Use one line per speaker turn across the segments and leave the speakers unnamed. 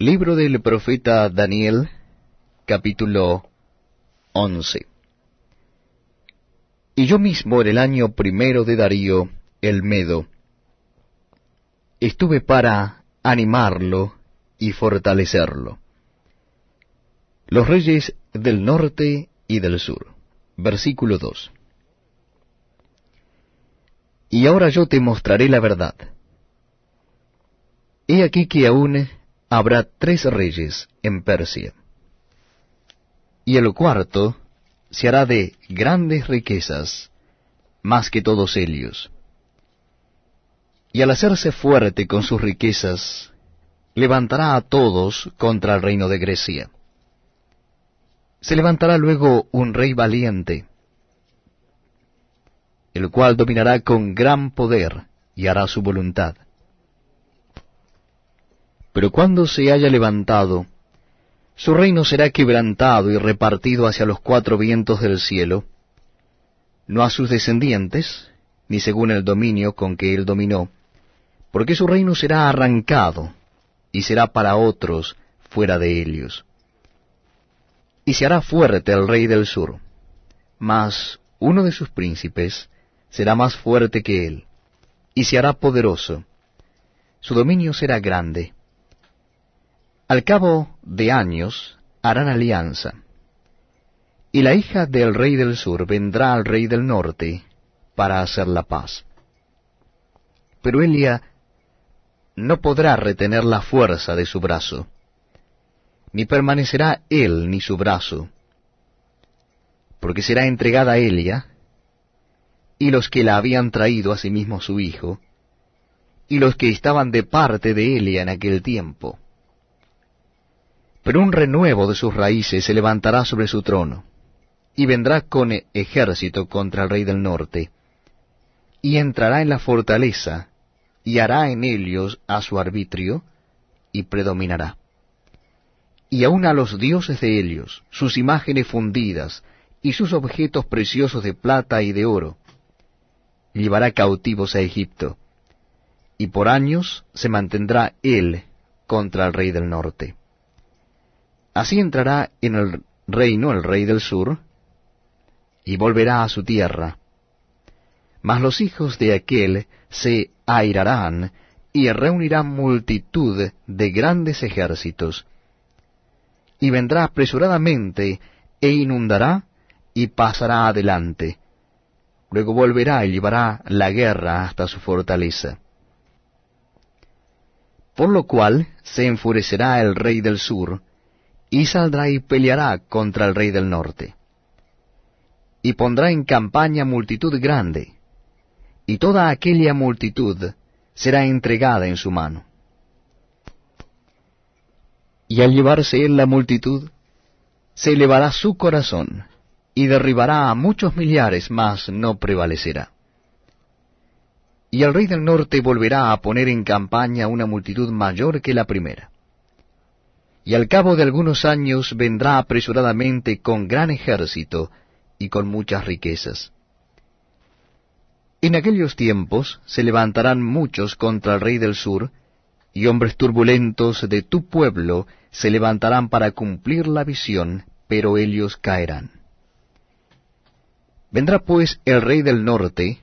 Libro del profeta Daniel, capítulo 11. Y yo mismo en el año primero de Darío, el Medo, estuve para animarlo y fortalecerlo. Los reyes del norte y del sur. Versículo 2. Y ahora yo te mostraré la verdad. He aquí que aún habrá tres reyes en Persia. Y el cuarto se hará de grandes riquezas, más que todos ellos. Y al hacerse fuerte con sus riquezas, levantará a todos contra el reino de Grecia. Se levantará luego un rey valiente, el cual dominará con gran poder y hará su voluntad. Pero cuando se haya levantado, su reino será quebrantado y repartido hacia los cuatro vientos del cielo, no a sus descendientes, ni según el dominio con que él dominó, porque su reino será arrancado, y será para otros fuera de ellos. Y se hará fuerte el rey del sur, mas uno de sus príncipes será más fuerte que él, y se hará poderoso. Su dominio será grande. Al cabo de años harán alianza, y la hija del rey del sur vendrá al rey del norte para hacer la paz. Pero Elia no podrá retener la fuerza de su brazo, ni permanecerá él ni su brazo, porque será entregada a Elia, y los que la habían traído a sí mismo su hijo, y los que estaban de parte de Elia en aquel tiempo. Pero un renuevo de sus raíces se levantará sobre su trono, y vendrá con ejército contra el rey del norte, y entrará en la fortaleza, y hará en ellos a su arbitrio, y predominará. Y aun a los dioses de ellos, sus imágenes fundidas, y sus objetos preciosos de plata y de oro, llevará cautivos a Egipto, y por años se mantendrá él contra el rey del norte. Así entrará en el reino el rey del sur, y volverá a su tierra. Mas los hijos de aquel se airarán y reunirán multitud de grandes ejércitos, y vendrá apresuradamente e inundará y pasará adelante, Luego volverá y llevará la guerra hasta su fortaleza. Por lo cual se enfurecerá el rey del sur, y saldrá y peleará contra el rey del norte. Y pondrá en campaña multitud grande, y toda aquella multitud será entregada en su mano. Y al llevarse él la multitud, se elevará su corazón, y derribará a muchos millares, mas no prevalecerá. Y el rey del norte volverá a poner en campaña una multitud mayor que la primera. Y al cabo de algunos años vendrá apresuradamente con gran ejército y con muchas riquezas. En aquellos tiempos se levantarán muchos contra el rey del sur, y hombres turbulentos de tu pueblo se levantarán para cumplir la visión, pero ellos caerán. Vendrá pues el rey del norte,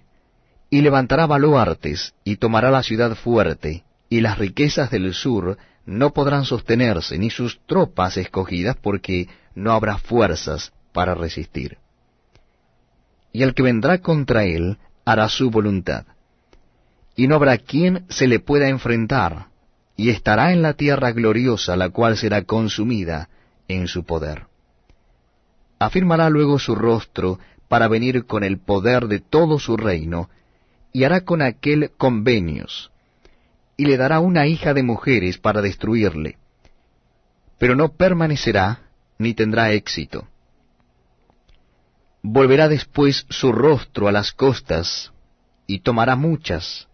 y levantará baluartes, y tomará la ciudad fuerte, y las riquezas del sur no podrán sostenerse, ni sus tropas escogidas, porque no habrá fuerzas para resistir. Y el que vendrá contra él hará su voluntad, y no habrá quien se le pueda enfrentar, y estará en la tierra gloriosa, la cual será consumida en su poder. Afirmará luego su rostro para venir con el poder de todo su reino, y hará con aquel convenios, y le dará una hija de mujeres para destruirle, pero no permanecerá ni tendrá éxito. Volverá después su rostro a las costas, y tomará muchas,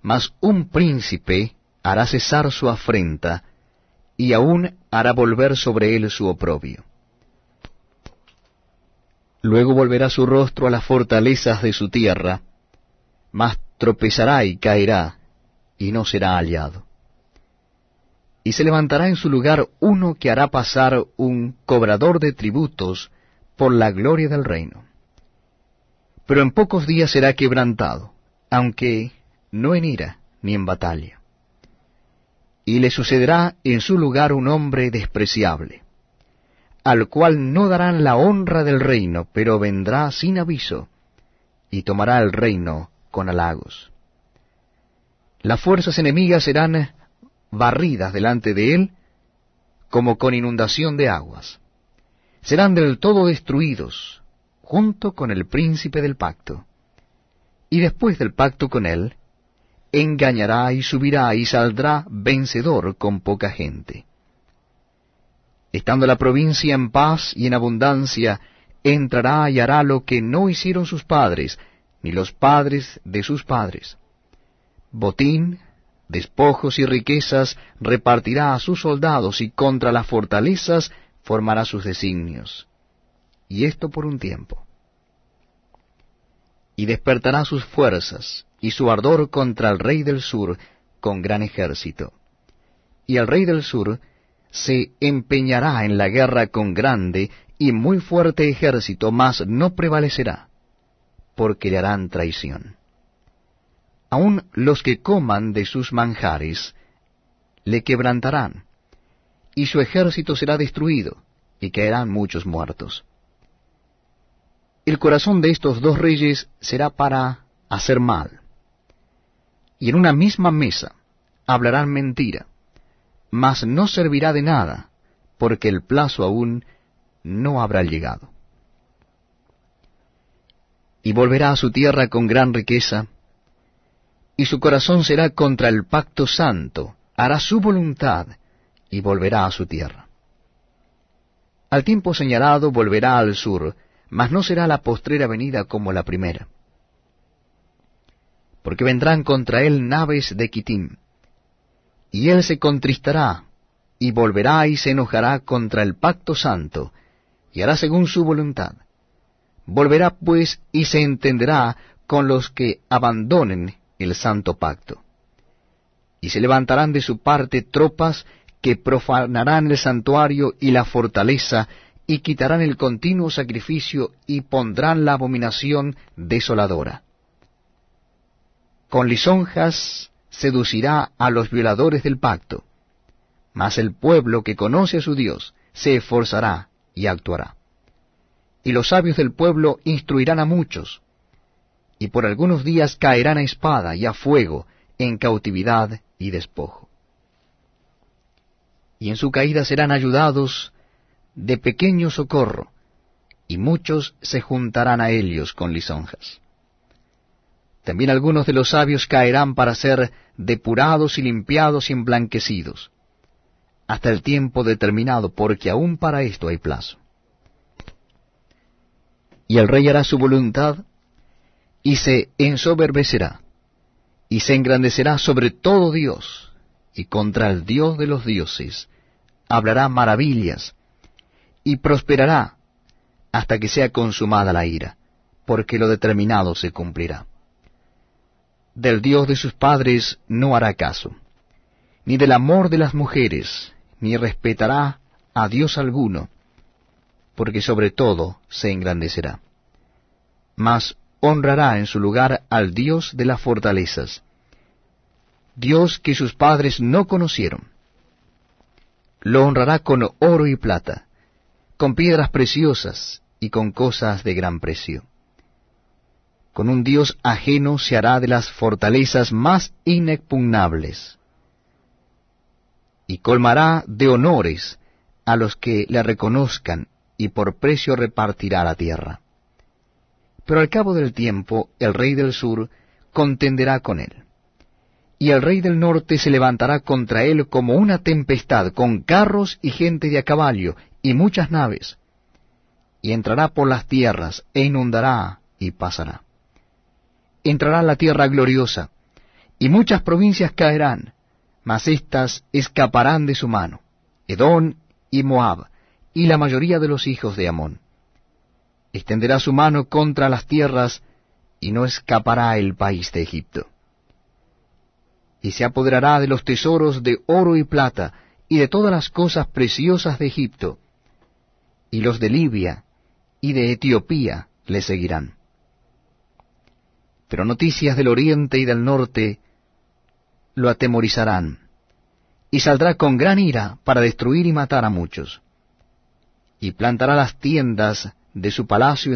mas un príncipe hará cesar su afrenta, y aún hará volver sobre él su oprobio. Luego volverá su rostro a las fortalezas de su tierra, mas tropezará y caerá, y no será hallado. Y se levantará en su lugar uno que hará pasar un cobrador de tributos por la gloria del reino. Pero en pocos días será quebrantado, aunque no en ira ni en batalla. Y le sucederá en su lugar un hombre despreciable, al cual no darán la honra del reino, pero vendrá sin aviso, y tomará el reino con halagos. Las fuerzas enemigas serán barridas delante de él como con inundación de aguas. Serán del todo destruidos, junto con el príncipe del pacto. Y después del pacto con él, engañará y subirá y saldrá vencedor con poca gente. Estando la provincia en paz y en abundancia, entrará y hará lo que no hicieron sus padres, ni los padres de sus padres. Botín, despojos y riquezas repartirá a sus soldados y contra las fortalezas formará sus designios. Y esto por un tiempo. Y despertará sus fuerzas y su ardor contra el rey del sur con gran ejército. Y el rey del sur se empeñará en la guerra con grande y muy fuerte ejército, mas no prevalecerá, porque le harán traición aun los que coman de sus manjares le quebrantarán, y su ejército será destruido, y caerán muchos muertos. El corazón de estos dos reyes será para hacer mal, y en una misma mesa hablarán mentira, mas no servirá de nada, porque el plazo aún no habrá llegado. Y volverá a su tierra con gran riqueza, y su corazón será contra el pacto santo, hará su voluntad, y volverá a su tierra. Al tiempo señalado volverá al sur, mas no será la postrera venida como la primera. Porque vendrán contra él naves de Kitim, y él se contristará, y volverá y se enojará contra el pacto santo, y hará según su voluntad. Volverá pues y se entenderá con los que abandonen el santo pacto. Y se levantarán de su parte tropas que profanarán el santuario y la fortaleza, y quitarán el continuo sacrificio, y pondrán la abominación desoladora. Con lisonjas seducirá a los violadores del pacto, mas el pueblo que conoce a su Dios se esforzará y actuará. Y los sabios del pueblo instruirán a muchos, y por algunos días caerán a espada y a fuego, en cautividad y despojo. Y en su caída serán ayudados de pequeño socorro, y muchos se juntarán a ellos con lisonjas. También algunos de los sabios caerán para ser depurados y limpiados y emblanquecidos, hasta el tiempo determinado, porque aún para esto hay plazo. Y el rey hará su voluntad y se ensoberbecerá, y se engrandecerá sobre todo Dios, y contra el Dios de los dioses hablará maravillas, y prosperará hasta que sea consumada la ira, porque lo determinado se cumplirá. Del Dios de sus padres no hará caso, ni del amor de las mujeres, ni respetará a Dios alguno, porque sobre todo se engrandecerá. Mas honrará en su lugar al Dios de las fortalezas, Dios que sus padres no conocieron. Lo honrará con oro y plata, con piedras preciosas y con cosas de gran precio. Con un Dios ajeno se hará de las fortalezas más inexpugnables, y colmará de honores a los que le reconozcan, y por precio repartirá la tierra. Pero al cabo del tiempo el rey del sur contenderá con él. Y el rey del norte se levantará contra él como una tempestad, con carros y gente de a caballo, y muchas naves. Y entrará por las tierras, e inundará, y pasará. Entrará la tierra gloriosa, y muchas provincias caerán, mas éstas escaparán de su mano, Edón y Moab, y la mayoría de los hijos de Amón extenderá su mano contra las tierras, y no escapará el país de Egipto. Y se apoderará de los tesoros de oro y plata, y de todas las cosas preciosas de Egipto, y los de Libia y de Etiopía le seguirán. Pero noticias del oriente y del norte lo atemorizarán, y saldrá con gran ira para destruir y matar a muchos, y plantará las tiendas de su palacio